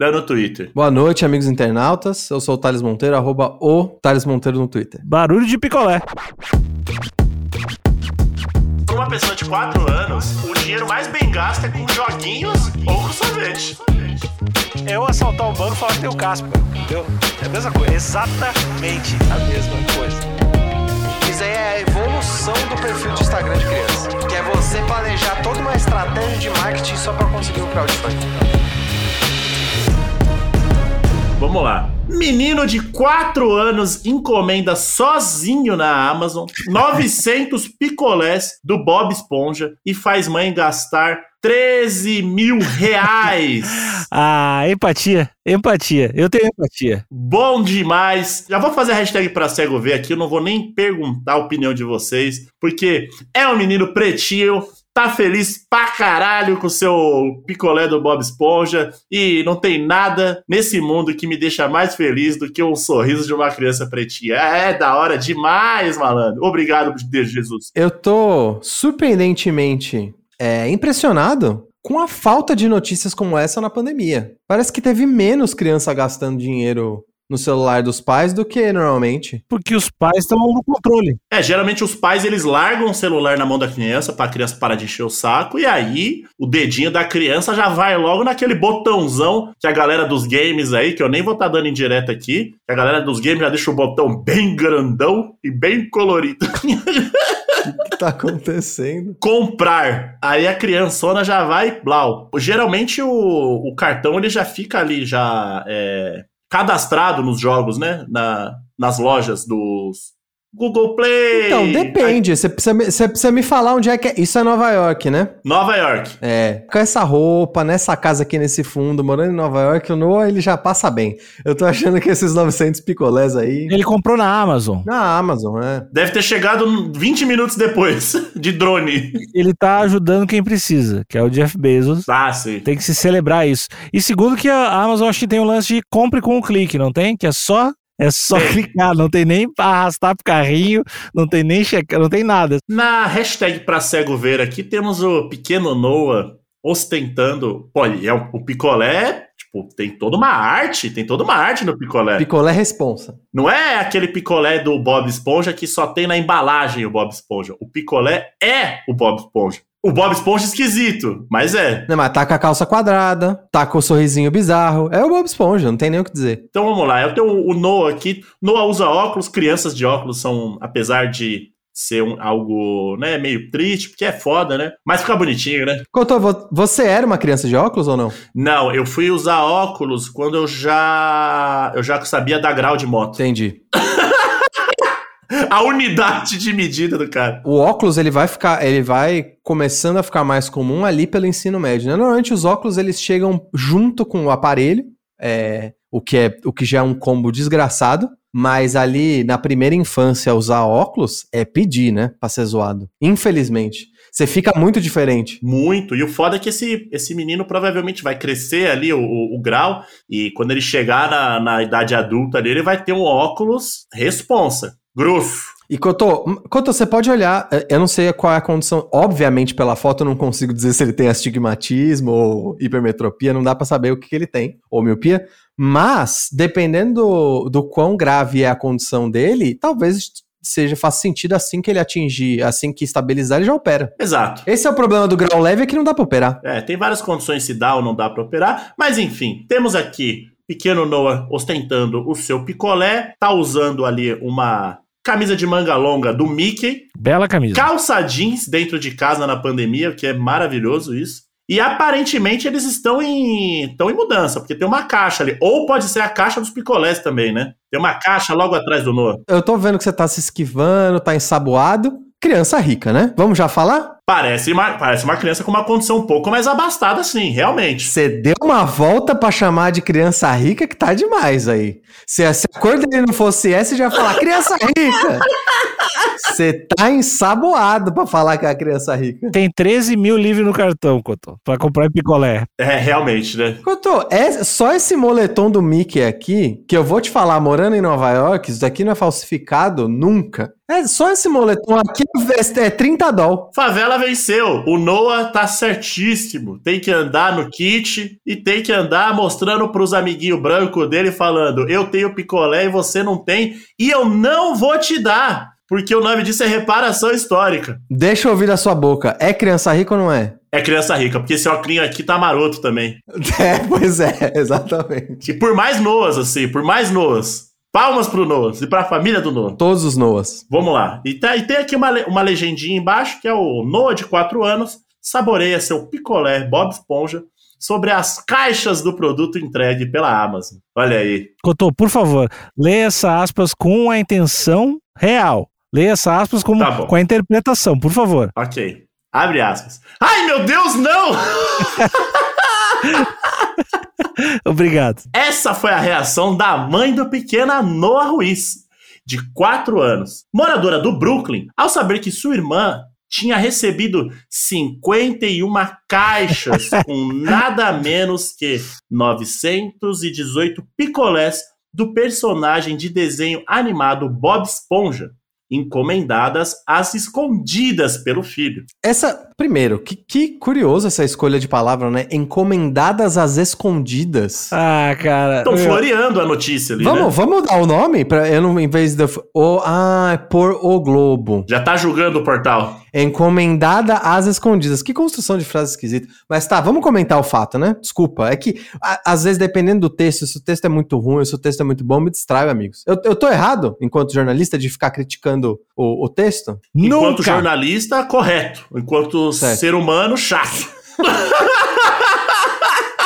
no Twitter. Boa noite, amigos internautas. Eu sou o Thales Monteiro, arroba o Thales Monteiro no Twitter. Barulho de picolé. Para uma pessoa de 4 anos, o dinheiro mais bem gasto é com joguinhos ou com sorvete. Eu assaltar um banco e falar que tem o Casper, entendeu? É a mesma coisa, exatamente a mesma coisa. Isso aí é a evolução do perfil de Instagram de criança. Que é você planejar toda uma estratégia de marketing só para conseguir o crowdfunding. Vamos lá. Menino de 4 anos encomenda sozinho na Amazon 900 picolés do Bob Esponja e faz mãe gastar 13 mil reais. ah, empatia, empatia. Eu tenho empatia. Bom demais. Já vou fazer a hashtag pra cego ver aqui. Eu não vou nem perguntar a opinião de vocês, porque é um menino pretinho, tá feliz pra caralho com o seu picolé do Bob Esponja e não tem nada nesse mundo que me deixa mais feliz do que o sorriso de uma criança pretinha. É, é da hora demais, malandro. Obrigado, Deus Jesus. Eu tô surpreendentemente é, impressionado com a falta de notícias como essa na pandemia. Parece que teve menos criança gastando dinheiro no celular dos pais do que normalmente. Porque os pais estão no controle. É, geralmente os pais eles largam o celular na mão da criança para a criança parar de encher o saco e aí o dedinho da criança já vai logo naquele botãozão que a galera dos games aí, que eu nem vou estar tá dando indireta aqui, que a galera dos games já deixa o botão bem grandão e bem colorido. O que tá acontecendo? Comprar. Aí a criançona já vai, blau. Geralmente o, o cartão ele já fica ali, já é, cadastrado nos jogos, né? Na, nas lojas dos, Google Play. Então, depende. Você precisa, você precisa me falar onde é que é. Isso é Nova York, né? Nova York. É. Com essa roupa, nessa casa aqui nesse fundo, morando em Nova York, o Noah ele já passa bem. Eu tô achando que esses 900 picolés aí. Ele comprou na Amazon. Na Amazon, é. Deve ter chegado 20 minutos depois, de drone. Ele tá ajudando quem precisa, que é o Jeff Bezos. Ah, sim. Tem que se celebrar isso. E segundo que a Amazon acho que tem um lance de compre com um clique, não tem? Que é só é só clicar, não tem nem arrastar pro carrinho, não tem nem checar, não tem nada. Na hashtag pra cego ver aqui temos o pequeno Noah ostentando. Pô, é o, o picolé, tipo, tem toda uma arte, tem toda uma arte no picolé. Picolé responsa. Não é aquele picolé do Bob Esponja que só tem na embalagem o Bob Esponja. O picolé é o Bob Esponja. O Bob Esponja esquisito, mas é. Não, mas tá com a calça quadrada, tá com o sorrisinho bizarro. É o Bob Esponja, não tem nem o que dizer. Então vamos lá, eu tenho o Noah aqui. Noah usa óculos, crianças de óculos são, apesar de ser um, algo, né, meio triste, porque é foda, né? Mas fica bonitinho, né? Couto, você era uma criança de óculos ou não? Não, eu fui usar óculos quando eu já eu já sabia dar grau de moto. Entendi. a unidade de medida do cara. O óculos ele vai ficar, ele vai começando a ficar mais comum ali pelo ensino médio. Né? Normalmente os óculos eles chegam junto com o aparelho, é, o que é o que já é um combo desgraçado. Mas ali na primeira infância usar óculos é pedir, né, para ser zoado. Infelizmente. Você fica muito diferente. Muito. E o foda é que esse, esse menino provavelmente vai crescer ali o, o, o grau. E quando ele chegar na, na idade adulta ali, ele vai ter um óculos responsa. Grosso. E Cotô, Cotô, você pode olhar, é, eu não sei qual é a condição, obviamente pela foto eu não consigo dizer se ele tem astigmatismo ou hipermetropia, não dá para saber o que, que, ele tem, ou miopia, mas dependendo do, do quão grave é a condição dele, talvez seja faça sentido assim que ele atingir, assim que estabilizar, ele já opera. Exato. Esse é o problema do grau leve, é que não dá para operar. É, tem várias condições se dá ou não dá para operar, mas enfim, temos aqui pequeno Noah ostentando o seu picolé, tá usando ali uma camisa de manga longa do Mickey. Bela camisa. Calça jeans dentro de casa na pandemia, que é maravilhoso isso. E aparentemente eles estão em, estão em mudança, porque tem uma caixa ali. Ou pode ser a caixa dos picolés também, né? Tem uma caixa logo atrás do Noah. Eu tô vendo que você tá se esquivando, tá ensaboado. Criança rica, né? Vamos já falar? Parece uma, parece uma criança com uma condição um pouco mais abastada, sim, realmente. Você deu uma volta pra chamar de criança rica que tá demais aí. Se a, se a cor dele não fosse essa, já ia falar criança rica. Você tá ensaboado pra falar que é a criança rica. Tem 13 mil livres no cartão, Cotô, pra comprar picolé. É, realmente, né? Couto, é só esse moletom do Mickey aqui, que eu vou te falar, morando em Nova York, isso daqui não é falsificado nunca. É só esse moletom aqui é 30 doll. Favela venceu. O Noah tá certíssimo. Tem que andar no kit e tem que andar mostrando pros amiguinhos brancos dele falando: eu tenho picolé e você não tem, e eu não vou te dar. Porque o nome disso é reparação histórica. Deixa eu ouvir da sua boca. É criança rica ou não é? É criança rica, porque esse óculos aqui tá maroto também. É, pois é, exatamente. E por mais Noas, assim, por mais Noas. Palmas pro Noas e pra família do Noah. Todos os Noas. Vamos lá. E, tá, e tem aqui uma, uma legendinha embaixo, que é o Noah de 4 anos, saboreia seu picolé Bob Esponja sobre as caixas do produto entregue pela Amazon. Olha aí. Cotô, por favor, leia essa aspas com a intenção real. Leia essa aspas como, Tá com a interpretação, por favor. Ok. Abre aspas. Ai, meu Deus, não! Obrigado. Essa foi a reação da mãe do pequeno Noah Ruiz, de 4 anos, moradora do Brooklyn, ao saber que sua irmã tinha recebido 51 caixas com nada menos que 918 picolés do personagem de desenho animado Bob Esponja, encomendadas às escondidas pelo filho. Essa, primeiro, que, que curioso essa escolha de palavra, né? Encomendadas às escondidas. Ah, cara. Estão floreando a notícia ali, Vamos, né? vamos dar o nome para eu não em vez de o ah, é por o Globo. Já tá julgando o portal. Encomendada às escondidas. Que construção de frase esquisita. Mas tá, vamos comentar o fato, né? Desculpa. É que, a- às vezes, dependendo do texto, se o texto é muito ruim, se o texto é muito bom, me distrai, amigos. Eu, eu tô errado, enquanto jornalista, de ficar criticando o, o texto? Enquanto Nunca. jornalista, correto. Enquanto Certo. ser humano, chato.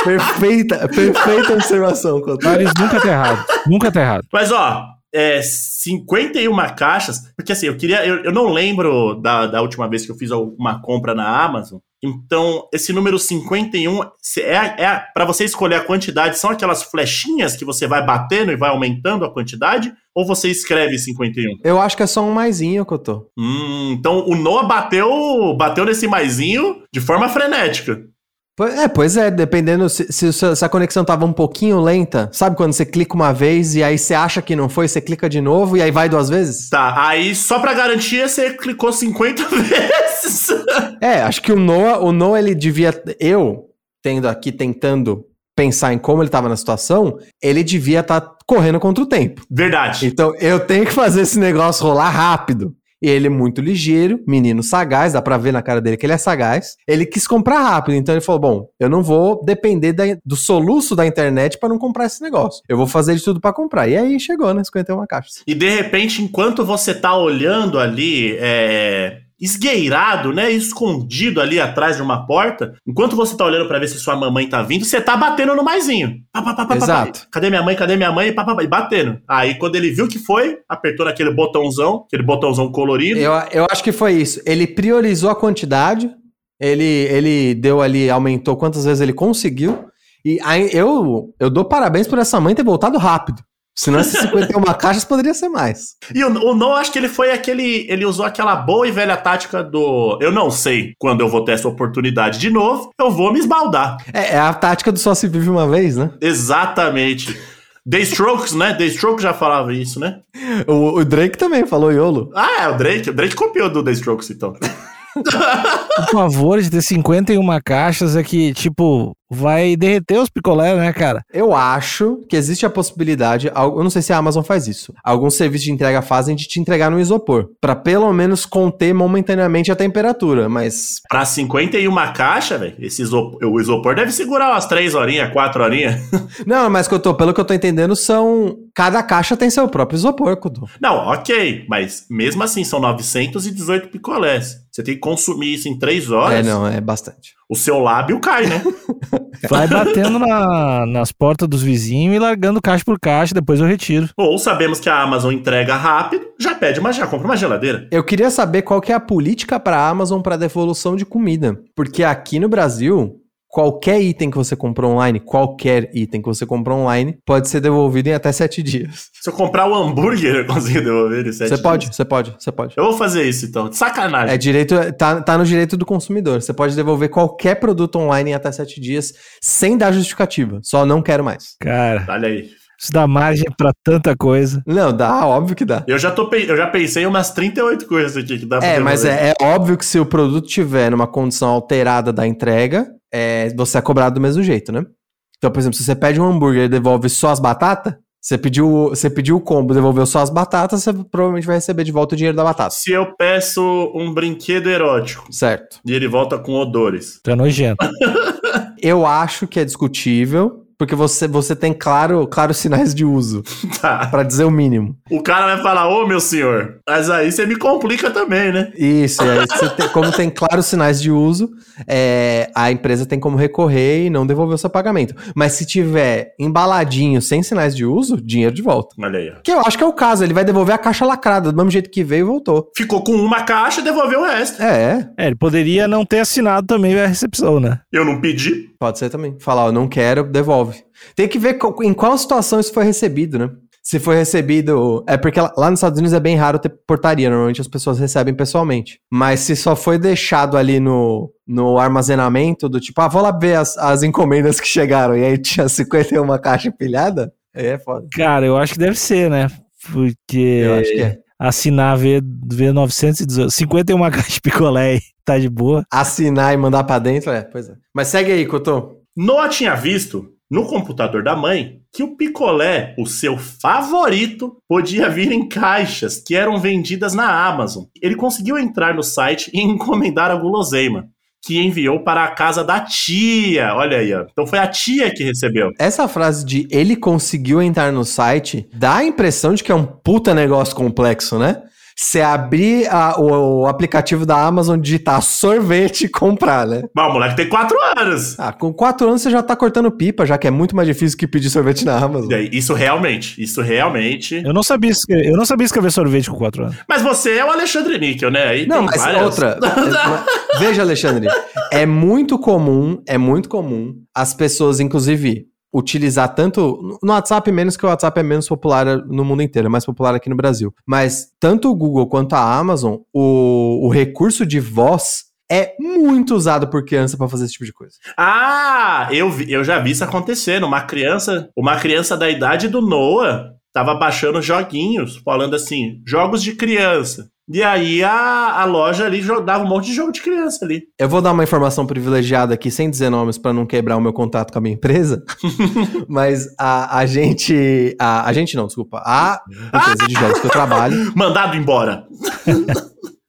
Perfeita, perfeita observação, Couto. Eles nunca tá errado. Nunca tá errado. Mas, ó, é, 51 caixas. Porque assim, eu queria. Eu, eu não lembro da, da última vez que eu fiz uma compra na Amazon. Então, esse número 51 se- é, é para você escolher a quantidade, são aquelas flechinhas que você vai batendo e vai aumentando a quantidade? Ou você escreve 51? Eu acho que é só um maisinho, Couto. Hum, então o Noah bateu, bateu nesse maisinho de forma frenética. É, pois é, dependendo se, se, se a conexão tava um pouquinho lenta, sabe quando você clica uma vez e aí você acha que não foi, você clica de novo e aí vai duas vezes? Tá, aí só pra garantia você clicou 50 vezes. É, acho que o Noah, o Noah ele devia, eu tendo aqui tentando pensar em como ele tava na situação, ele devia estar correndo contra o tempo. Verdade. Então eu tenho que fazer esse negócio rolar rápido. E ele é muito ligeiro, menino sagaz, dá pra ver na cara dele que ele é sagaz. Ele quis comprar rápido, então ele falou: Bom, eu não vou depender da- do soluço da internet pra não comprar esse negócio. Eu vou fazer de tudo pra comprar. E aí chegou, né? 51 caixas. E de repente, enquanto você tá olhando ali, é, esgueirado, né, escondido ali atrás de uma porta, enquanto você tá olhando pra ver se sua mamãe tá vindo, você tá batendo no maisinho. Pá, pá, pá. Exato. Cadê minha mãe? Cadê minha mãe? Pá, pá, e batendo. Aí quando ele viu que foi, apertou naquele botãozão, aquele botãozão colorido. Eu, eu acho que foi isso. Ele priorizou a quantidade, ele, ele deu ali, aumentou quantas vezes ele conseguiu. E aí eu, eu dou parabéns por essa mãe ter voltado rápido. Senão esses 51 caixas poderia ser mais. E o, o Noah, acho que ele foi aquele. Ele usou aquela boa e velha tática do. Eu não sei quando eu vou ter essa oportunidade de novo, eu vou me esbaldar. É, é a tática do só se vive uma vez, né? Exatamente. The Strokes, né? The Strokes já falava isso, né? O, o Drake também falou YOLO. Ah, é o Drake. O Drake copiou do The Strokes, então. O favor de ter 51 caixas é que, tipo, vai derreter os picolés, né, cara? Eu acho que existe a possibilidade, eu não sei se a Amazon faz isso. Alguns serviços de entrega fazem de te entregar no isopor, Pra pelo menos conter momentaneamente a temperatura, mas Pra 51 caixa, velho, esse isopor, o isopor deve segurar umas 3 horinhas, 4 horinhas. não, mas que eu tô, pelo que eu tô entendendo são cada caixa tem seu próprio isopor, Kudo. Não, ok, mas mesmo assim são 918 picolés. Você tem que consumir isso em três horas. É, não, é bastante. O seu lábio cai, né? Vai batendo na- nas portas dos vizinhos e largando caixa por caixa, depois eu retiro. Ou sabemos que a Amazon entrega rápido, já pede, mas já compra uma geladeira. Eu queria saber qual que é a política para a Amazon para devolução de comida. Porque aqui no Brasil, qualquer item que você comprou online, qualquer item que você comprou online, pode ser devolvido em até sete dias. Se eu comprar o hambúrguer, eu consigo devolver ele sete Você pode, dias. você pode, você pode. Eu vou fazer isso então. De sacanagem. É direito, tá, tá no direito do consumidor. Você pode devolver qualquer produto online em até sete dias sem dar justificativa. Só não quero mais. Cara, Olha aí. isso dá margem pra tanta coisa. Não, dá, óbvio que dá. Eu já, tô, eu já pensei em umas 38 coisas aqui que dá pra É, mas é, é óbvio que se o produto tiver numa condição alterada da entrega, é, você é cobrado do mesmo jeito, né? Então, por exemplo, se você pede um hambúrguer e devolve só as batatas, você pediu, você pediu o combo, devolveu só as batatas, você provavelmente vai receber de volta o dinheiro da batata. Se eu peço um brinquedo erótico Certo. e ele volta com odores. Tá nojento. Eu acho que é discutível, porque você, você tem claro, claros sinais de uso, Tá. pra dizer o mínimo. O cara vai falar, ô meu senhor, mas aí você me complica também, né? Isso, e aí você tem- como tem claros sinais de uso, é, a empresa tem como recorrer e não devolver o seu pagamento. Mas se tiver embaladinho, sem sinais de uso, dinheiro de volta. Olha aí, ó. Que eu acho que é o caso, ele vai devolver a caixa lacrada, do mesmo jeito que veio e voltou. Ficou com uma caixa e devolveu o resto. É, É, ele poderia não ter assinado também a recepção, né? Eu não pedi. Pode ser também. Falar, ó, não quero, devolve. Tem que ver em qual situação isso foi recebido, né? Se foi recebido. É porque lá lá nos Estados Unidos é bem raro ter portaria, normalmente as pessoas recebem pessoalmente. Mas se só foi deixado ali no, no armazenamento, do tipo, ah, vou lá ver as, as encomendas que chegaram, e aí tinha 51 caixa empilhada, aí é foda. Cara, eu acho que deve ser, né? Porque Eu acho que é. Assinar V, V918, 51 caixas de picolé e tá de boa. Assinar e mandar pra dentro, é, pois é. Mas segue aí, Couto. Noah tinha visto no computador da mãe que o picolé, o seu favorito, podia vir em caixas que eram vendidas na Amazon. Ele conseguiu entrar no site e encomendar a guloseima, que enviou para a casa da tia. Olha aí, ó. Então foi a tia que recebeu. Essa frase de ele conseguiu entrar no site dá a impressão de que é um puta negócio complexo, né? Você abrir a- o, o aplicativo da Amazon, digitar sorvete e comprar, né? Mas o moleque tem quatro anos. Ah, com quatro anos você já tá cortando pipa, já que é muito mais difícil que pedir sorvete na Amazon. Isso realmente, isso realmente. Eu não sabia escrever, eu não sabia escrever sorvete com 4 anos. Mas você é o Alexandre Níquel, né? Aí Não, tem mas várias- outra. Veja, Alexandre. É muito comum, é muito comum as pessoas, inclusive, utilizar tanto. No WhatsApp, menos que o WhatsApp é menos popular no mundo inteiro, é mais popular aqui no Brasil. Mas tanto o Google quanto a Amazon, o, o recurso de voz é muito usado por criança pra fazer esse tipo de coisa. Ah, eu, vi- eu já vi isso acontecendo. Uma criança, uma criança da idade do Noah tava baixando joguinhos, falando assim, jogos de criança. E aí a, a loja ali dava um monte de jogo de criança ali. Eu vou dar uma informação privilegiada aqui, sem dizer nomes, pra não quebrar o meu contato com a minha empresa. Mas a, a gente. A, a gente não, desculpa. A empresa de jogos que eu trabalho. Mandado embora.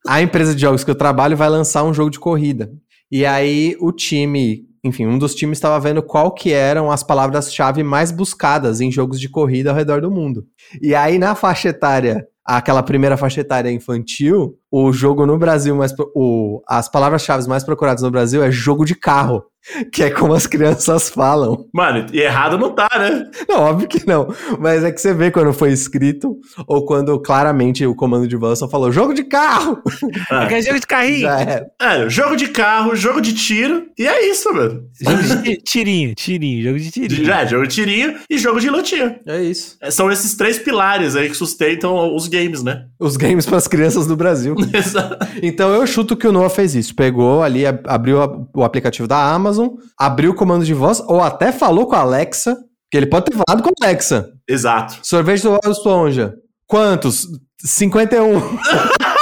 A empresa de jogos que eu trabalho vai lançar um jogo de corrida. E aí o time, enfim, um dos times estava vendo qual que eram as palavras-chave mais buscadas em jogos de corrida ao redor do mundo. E aí na faixa etária, aquela primeira faixa etária infantil, o jogo no Brasil, mais o, as palavras-chave mais procuradas no Brasil é jogo de carro, que é como as crianças falam. Mano, e errado não tá, né? Não, óbvio que não. Mas é que você vê quando foi escrito ou quando claramente o comando de voz só falou jogo de carro. Ah, Quer jogo de carrinho? Já é. é, jogo de carro, jogo de tiro, e é isso, mano. Jogo de ti- tirinho, tirinho, jogo de tirinho. Já, jogo de tirinho e jogo de lutinha. É isso. É, São esses três pilares aí que sustentam os games, né? Os games para as crianças do Brasil. Exato. Então eu chuto que o Noah fez isso. Pegou ali, ab- abriu o aplicativo da Amazon, abriu o comando de voz, ou até falou com a Alexa, que ele pode ter falado com a Alexa. Exato. Sorvete do Bob Esponja. Quantos? 51.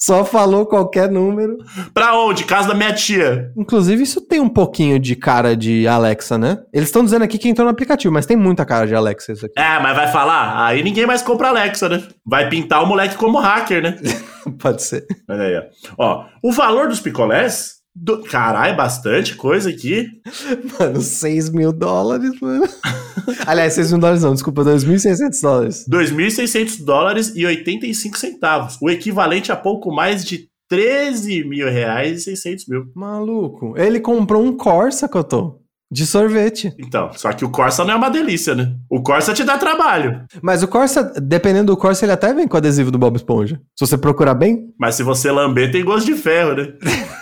Só falou qualquer número. Pra onde? Casa da minha tia. Inclusive, isso tem um pouquinho de cara de Alexa, né? Eles estão dizendo aqui que entrou no aplicativo, mas tem muita cara de Alexa isso aqui. É, mas vai falar? Aí ninguém mais compra Alexa, né? Vai pintar o moleque como hacker, né? Pode ser. Olha aí, ó. Ó, o valor dos picolés. Do... Caralho, bastante coisa aqui. Mano, 6 mil dólares, mano. Aliás, 6 mil dólares não, desculpa, 2.600 dólares. 2.600 dólares e 85 centavos. O equivalente a pouco mais de 13 mil reais e 600 mil. Maluco. Ele comprou um Corsa, Cotô. De sorvete. Então, só que o Corsa não é uma delícia, né? O Corsa te dá trabalho. Mas o Corsa, dependendo do Corsa, ele até vem com adesivo do Bob Esponja. Se você procurar bem. Mas se você lamber, tem gosto de ferro, né?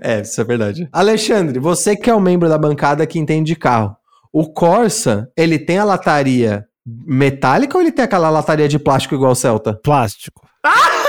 É, isso é verdade. Alexandre, você que é um membro da bancada que entende de carro. O Corsa, ele tem a lataria metálica ou ele tem aquela lataria de plástico igual o Celta? Plástico.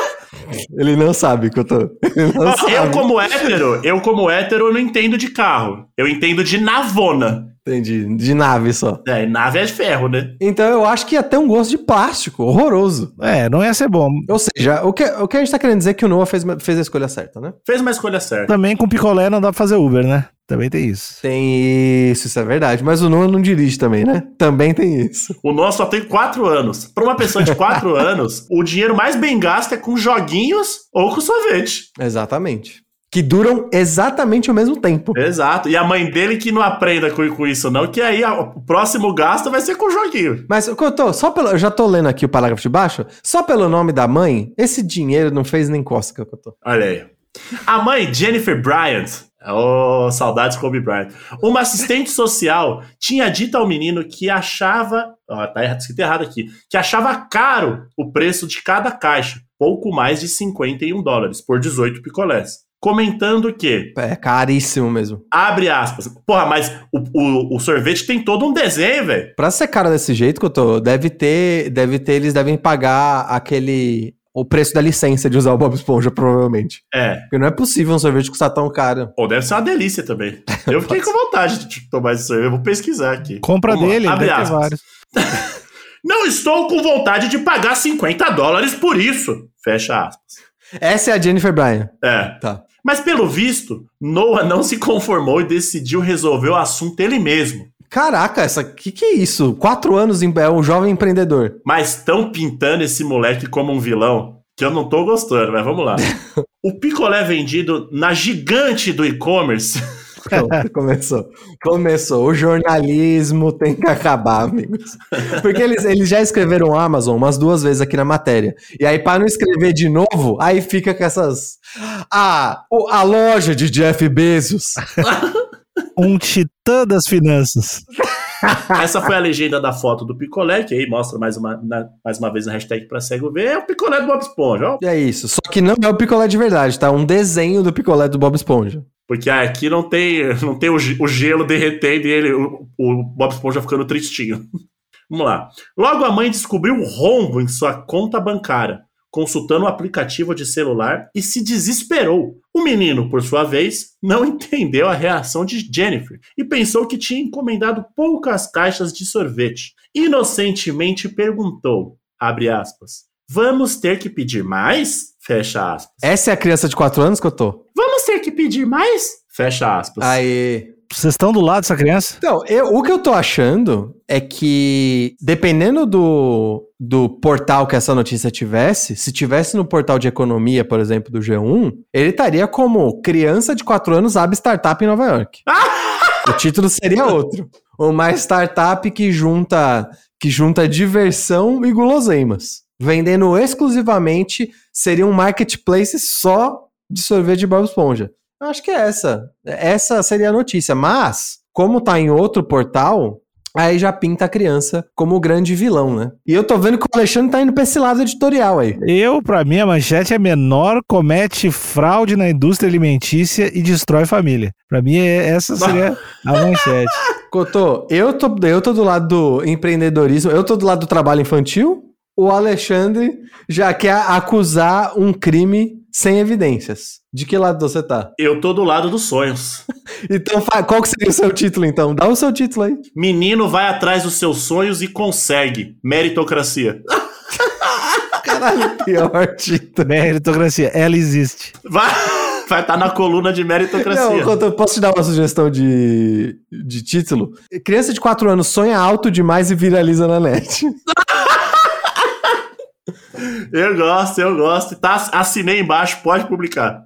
Ele não sabe que eu tô. Sabe. Eu, como hétero, eu, como hétero, não entendo de carro. Eu entendo de navona. Entendi. De nave só. É, nave é de ferro, né? Então eu acho que ia ter um gosto de plástico, horroroso. É, não ia ser bom. Ou seja, o que, o que a gente tá querendo dizer é que o Noah fez, fez a escolha certa, né? Fez uma escolha certa. Também com picolé não dá pra fazer Uber, né? Também tem isso. Tem isso, isso é verdade. Mas o Noah não dirige também, né? Também tem isso. O nosso só tem quatro anos. Pra uma pessoa de quatro anos, o dinheiro mais bem gasto é com joguinhos ou com sorvete. Exatamente. Que duram exatamente o mesmo tempo. Exato. E a mãe dele que não aprenda com, com isso, não, que aí ó, o próximo gasto vai ser com joguinho. Mas, Cotô, só pelo. Eu já tô lendo aqui o parágrafo de baixo. Só pelo nome da mãe, esse dinheiro não fez nem cócega, Cotô. Olha aí. A mãe, Jennifer Bryant, oh, saudades Kobe Bryant, uma assistente social, tinha dito ao menino que achava, ó, tá escrito errado aqui, que achava caro o preço de cada caixa, pouco mais de 51 dólares, por 18 picolés. Comentando que, É caríssimo mesmo. abre aspas, porra, mas o, o, o sorvete tem todo um desenho, velho. Pra ser cara desse jeito, Cotô, deve ter. Deve ter. Eles devem pagar aquele. O preço da licença de usar o Bob Esponja, provavelmente. É, Porque não é possível um sorvete custar tão caro. ou deve ser uma delícia também. Eu fiquei com vontade de tomar esse sorvete, eu vou pesquisar aqui. Compra Vamos lá, dele, abre aspas. vários. Não estou com vontade de pagar 50 dólares por isso. Fecha aspas. Essa é a Jennifer Bryan. É. Tá. Mas pelo visto, Noah não se conformou e decidiu resolver o assunto ele mesmo. Caraca, essa. Que que é isso? Quatro anos em- é um jovem empreendedor. Mas estão pintando esse moleque como um vilão que eu não tô gostando, mas vamos lá. O picolé vendido na gigante do e-commerce. Pronto, começou. Começou. O jornalismo tem que acabar, amigos. Porque eles, eles já escreveram Amazon umas duas vezes aqui na matéria. E aí, para não escrever de novo, aí fica com essas. Ah, o- a loja de Jeff Bezos. Um titã das finanças. Essa foi a legenda da foto do picolé, que aí mostra mais uma, na- mais uma vez a hashtag pra cego ver. É o picolé do Bob Esponja, ó. E é isso. Só que não é o picolé de verdade, tá? Um desenho do picolé do Bob Esponja. Porque aqui não tem, não tem o, ge- o gelo derretendo e ele, o, o Bob Esponja ficando tristinho. Vamos lá. Logo a mãe descobriu um rombo em sua conta bancária, consultando o aplicativo de celular e se desesperou. O menino, por sua vez, não entendeu a reação de Jennifer e pensou que tinha encomendado poucas caixas de sorvete. Inocentemente perguntou, abre aspas, vamos ter que pedir mais? Fecha aspas. Essa é a criança de 4 anos que eu tô? Vamos ter que pedir mais? Fecha aspas. Aí. Vocês estão do lado dessa criança? Então, eu- o que eu tô achando é que, dependendo do, do portal que essa notícia tivesse, se tivesse no portal de economia, por exemplo, do G1, ele estaria como criança de 4 anos abre startup em Nova York. o título seria outro. Uma startup que junta, que junta diversão e guloseimas. Vendendo exclusivamente, seria um marketplace só de sorvete de Bob Esponja. Eu acho que é essa. Essa seria a notícia. Mas, como tá em outro portal, aí já pinta a criança como o grande vilão, né? E eu tô vendo que o Alexandre tá indo pra esse lado editorial aí. Eu, pra mim, a manchete é menor comete fraude na indústria alimentícia e destrói família. Pra mim, é- essa seria a manchete. Cotô, eu tô, eu tô do lado do empreendedorismo, eu tô do lado do trabalho infantil. O Alexandre já quer acusar um crime sem evidências. De que lado você tá? Eu tô do lado dos sonhos. Então, qual que seria o seu título, então? Dá o seu título aí. Menino vai atrás dos seus sonhos e consegue. Meritocracia. Caralho, pior título. Meritocracia, ela existe. Vai vai estar na coluna de meritocracia. Não, Cotô, posso te dar uma sugestão de, de título? Criança de 4 anos sonha alto demais e viraliza na net. Eu gosto, eu gosto. Tá, assinei embaixo, pode publicar.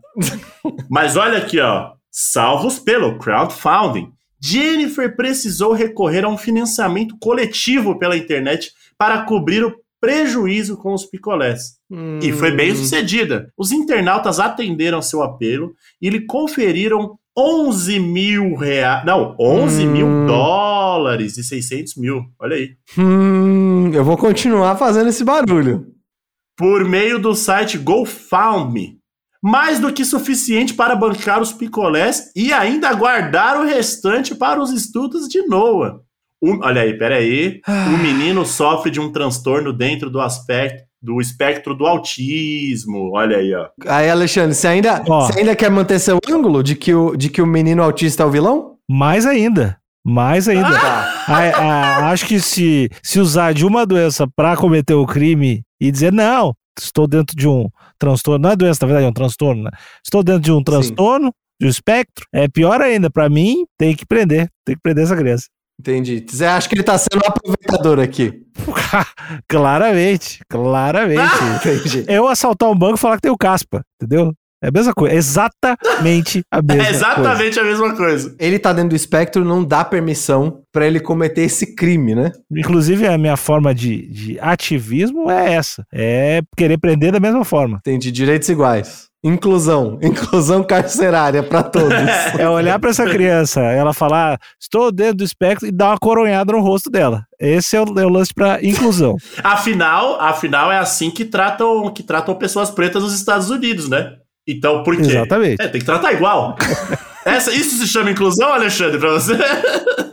Mas olha aqui, ó. Salvos pelo crowdfunding. Jennifer precisou recorrer a um financiamento coletivo pela internet para cobrir o prejuízo com os picolés. E foi bem Hum. sucedida. Os internautas atenderam seu apelo e lhe conferiram 11 mil reais. Não, 11 mil Hum. dólares e 600 mil. Olha aí. Hum, eu vou continuar fazendo esse barulho. Por meio do site GoFundMe. Mais do que suficiente para bancar os picolés e ainda guardar o restante para os estudos de Noah. Um- olha aí, peraí. O menino sofre de um transtorno dentro do aspecto do espectro do autismo. Olha aí, ó. Aí, Alexandre, você ainda, Ó. você ainda quer manter seu ângulo de que, o, de que o menino autista é o vilão? Mais ainda. Mais ainda. Tá. A- a- acho que se, se usar de uma doença pra cometer o crime e dizer, não, estou dentro de um transtorno, não é doença, na verdade, é um transtorno, né? Estou dentro de um transtorno, de um espectro, é pior ainda. Pra mim, tem que prender, tem que prender essa criança. Entendi. Você acha que ele tá sendo um aproveitador aqui? claramente, claramente. Entendi. Eu assaltar um banco e falar que tem o caspa, entendeu? É a mesma coisa, exatamente a mesma É coisa. exatamente a mesma coisa. Ele tá dentro do espectro, não dá permissão pra ele cometer esse crime, né? Inclusive, a minha forma de, de ativismo é essa. É querer prender da mesma forma. Entendi. Direitos iguais. Inclusão. Inclusão carcerária pra todos. É olhar pra essa criança, ela falar, estou dentro do espectro e dar uma coronhada no rosto dela. Esse é o, é o lance pra inclusão. Afinal, afinal é assim que tratam, que tratam pessoas pretas nos Estados Unidos, né? Então, por quê? Exatamente. É, tem que tratar igual. Essa, isso se chama inclusão, Alexandre, pra você?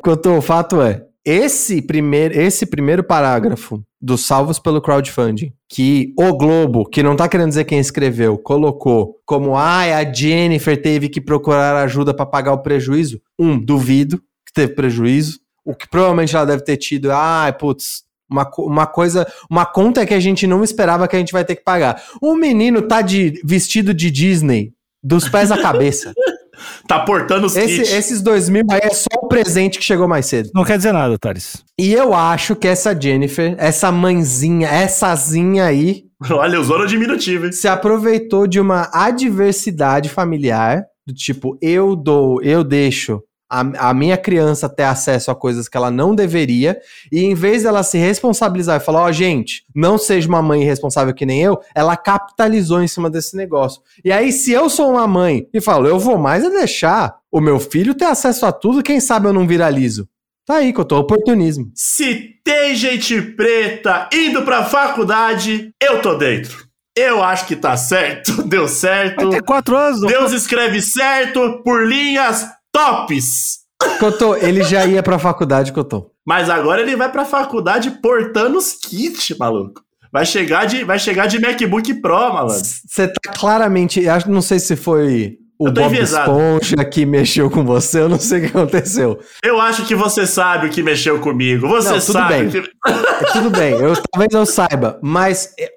Quanto o fato é, esse primeiro, esse primeiro parágrafo dos salvos pelo crowdfunding, que o Globo, que não tá querendo dizer quem escreveu, colocou como ai, a Jennifer teve que procurar ajuda pra pagar o prejuízo. Um, duvido que teve prejuízo. O que provavelmente ela deve ter tido, ai, putz, uma, uma coisa, uma conta que a gente não esperava que a gente vai ter que pagar. O menino tá de vestido de Disney, dos pés à cabeça. Tá portando os Esse- kits. esses dois mil aí é só o presente que chegou mais cedo. Não quer dizer nada, Thales. E eu acho que essa Jennifer, essa mãezinha, essazinha aí, Olha, usou no diminutivo, hein? se aproveitou de uma adversidade familiar, do tipo, eu dou, eu deixo a, a minha criança ter acesso a coisas que ela não deveria, e em vez dela se responsabilizar e falar, ó, gente, não seja uma mãe irresponsável que nem eu, ela capitalizou em cima desse negócio. E aí, se eu sou uma mãe e falo, eu vou mais é deixar o meu filho ter acesso a tudo, quem sabe eu não viralizo. Tá aí que eu tô oportunismo. Se tem gente preta indo pra faculdade, eu tô dentro. Eu acho que tá certo, deu certo. Vai ter quatro anos. não- Deus escreve certo por linhas tops. Cotô, ele já ia pra faculdade, Cotô. Mas agora ele vai pra faculdade portando os kits, maluco. Vai chegar de, vai chegar de MacBook Pro, malandro. Você tá claramente. Não sei se foi o Bob enviesado. Esponja que mexeu com você, eu não sei o que aconteceu. Eu acho que você sabe o que mexeu comigo. Você Não, tudo sabe. bem. que- É, Tudo bem, eu talvez eu saiba, mas é,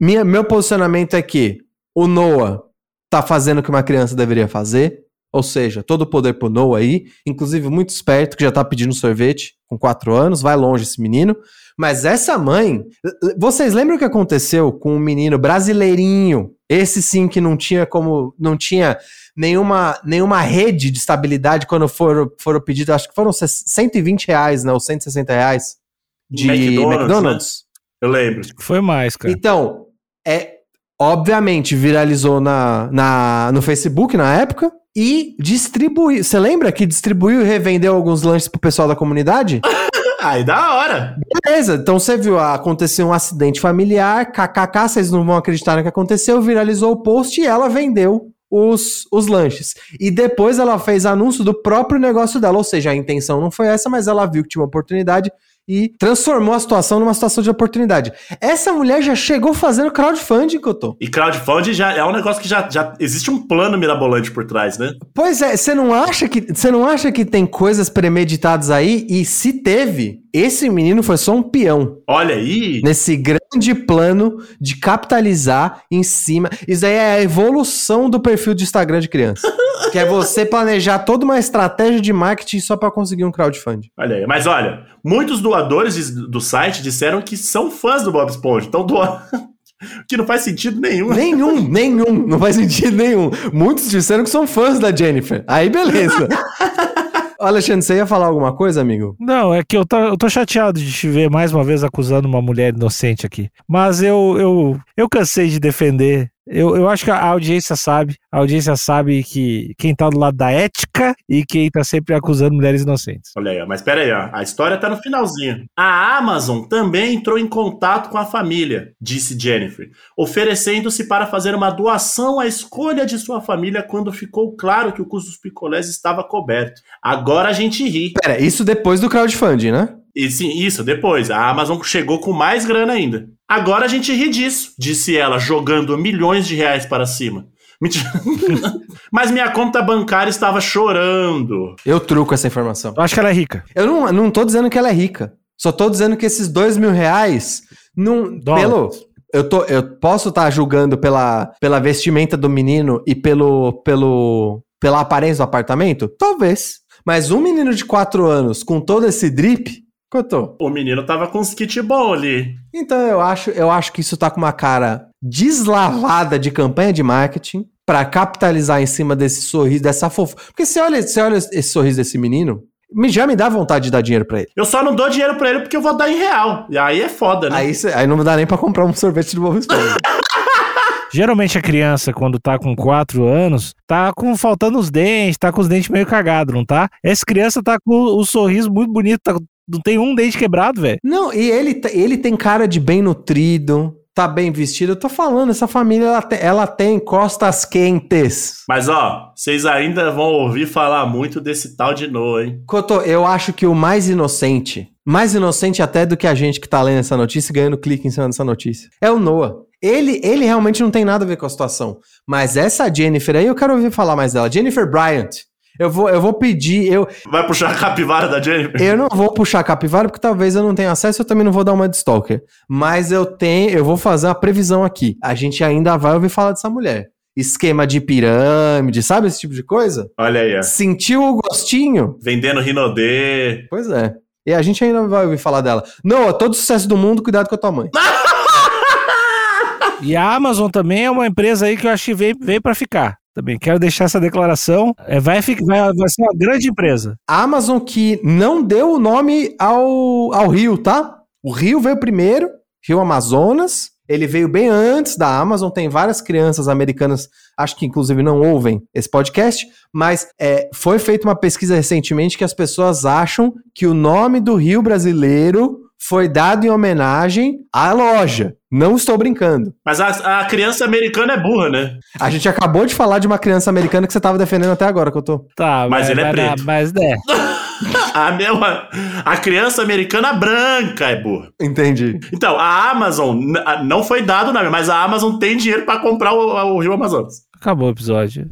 minha, meu posicionamento é que o Noah tá fazendo o que uma criança deveria fazer, ou seja, todo o poder pro Noah aí, inclusive muito esperto, que já tá pedindo sorvete com quatro anos, vai longe esse menino. Mas essa mãe, vocês lembram o que aconteceu com um menino brasileirinho? Esse sim que não tinha como, não tinha nenhuma, nenhuma rede de estabilidade quando foram, foram pedidos, acho que foram 120 reais, não, 160 reais de McDonald's, McDonald's. Eu lembro. Foi mais, cara. Então, é obviamente viralizou na, na, no Facebook na época e distribuiu. Você lembra que distribuiu e revendeu alguns lanches pro pessoal da comunidade? Ai, da hora. Beleza, então você viu, aconteceu um acidente familiar, kkk, vocês não vão acreditar no que aconteceu, viralizou o post e ela vendeu os, os lanches. E depois ela fez anúncio do próprio negócio dela, ou seja, a intenção não foi essa, mas ela viu que tinha uma oportunidade e transformou a situação numa situação de oportunidade. Essa mulher já chegou fazendo crowdfunding, Cotô. E crowdfunding já é um negócio que já, já existe um plano mirabolante por trás, né? Pois é, você não acha que você não acha que tem coisas premeditadas aí? E se teve, esse menino foi só um peão Olha aí. nesse grande plano de capitalizar em cima. Isso aí é a evolução do perfil de Instagram de criança. que é você planejar toda uma estratégia de marketing só para conseguir um crowdfunding. Olha aí. Mas olha, muitos doadores do site disseram que são fãs do Bob Esponja. Então doa. que não faz sentido nenhum. Nenhum, nenhum, não faz sentido nenhum. Muitos disseram que são fãs da Jennifer. Aí beleza. Alexandre, você ia falar alguma coisa, amigo? Não, é que eu tô, eu tô chateado de te ver mais uma vez acusando uma mulher inocente aqui. Mas eu, eu, eu cansei de defender. Eu, eu acho que a audiência sabe. A audiência sabe que quem tá do lado da ética e quem tá sempre acusando mulheres inocentes. Olha aí, ó. mas pera aí, ó. a história tá no finalzinho. A Amazon também entrou em contato com a família, disse Jennifer, oferecendo-se para fazer uma doação à escolha de sua família quando ficou claro que o custo dos picolés estava coberto. Agora a gente ri. Pera, isso depois do crowdfunding, né? E sim, isso, depois. A Amazon chegou com mais grana ainda. Agora a gente ri disso, disse ela, jogando milhões de reais para cima. Mas minha conta bancária estava chorando. Eu truco essa informação. Eu acho que ela é rica. Eu não, não tô dizendo que ela é rica. Só tô dizendo que esses dois mil reais, não, Dólares. pelo, eu, tô, eu posso estar julgando pela, pela vestimenta do menino e pelo, pelo, pela aparência do apartamento? Talvez. Mas um menino de quatro anos com todo esse drip, quanto? O menino tava com uns kit bom ali. Então eu acho, eu acho que isso tá com uma cara deslavada de campanha de marketing pra capitalizar em cima desse sorriso, dessa fofa. Porque você olha, você olha esse sorriso desse menino, me, já me dá vontade de dar dinheiro pra ele. Eu só não dou dinheiro pra ele porque eu vou dar em real. E aí é foda, né? Aí, cê- aí não dá nem pra comprar um sorvete do Bob Esponja. Geralmente a criança, quando tá com 4 anos, tá com faltando os dentes, tá com os dentes meio cagados, não tá? Essa criança tá com o sorriso muito bonito, tá- não tem um dente quebrado, velho. Não, e ele, ele tem cara de bem nutrido, tá bem vestido. Eu tô falando, essa família, ela, te- ela tem costas quentes. Mas ó, vocês ainda vão ouvir falar muito desse tal de Noah, hein? Cotô, eu acho que o mais inocente, mais inocente até do que a gente que tá lendo essa notícia e ganhando clique em cima dessa notícia, é o Noah. Ele, ele realmente não tem nada a ver com a situação. Mas essa Jennifer aí, eu quero ouvir falar mais dela. Jennifer Bryant. Eu vou, eu vou pedir, eu, Vai puxar a capivara da Jennifer? eu não vou puxar a capivara porque talvez eu não tenha acesso, eu também não vou dar uma de stalker. Mas eu tenho, eu vou fazer uma previsão aqui. A gente ainda vai ouvir falar dessa mulher. Esquema de pirâmide, sabe esse tipo de coisa? Olha aí, ó. Sentiu o gostinho? Vendendo Rinodê. Pois é. E a gente ainda vai ouvir falar dela. Não, todo sucesso do mundo, cuidado com a tua mãe. E a Amazon também é uma empresa aí que eu acho que veio, veio para ficar. Também quero deixar essa declaração. É, vai, fi- vai, vai ser uma grande empresa. A Amazon que não deu o nome ao, ao rio, tá? O rio veio primeiro, Rio Amazonas. Ele veio bem antes da Amazon. Tem várias crianças americanas, acho que inclusive não ouvem esse podcast, mas é, foi feita uma pesquisa recentemente que as pessoas acham que o nome do rio brasileiro foi dado em homenagem à loja. Não estou brincando. Mas a, a criança americana é burra, né? A gente acabou de falar de uma criança americana que você estava defendendo até agora, que eu tô. Tá, Mas ele é preto. mas é. A, mesma, a criança americana branca é burra. Entendi. Então, a Amazon a- não foi dado o nome, mas a Amazon tem dinheiro pra comprar o, o Rio Amazonas. Acabou o episódio.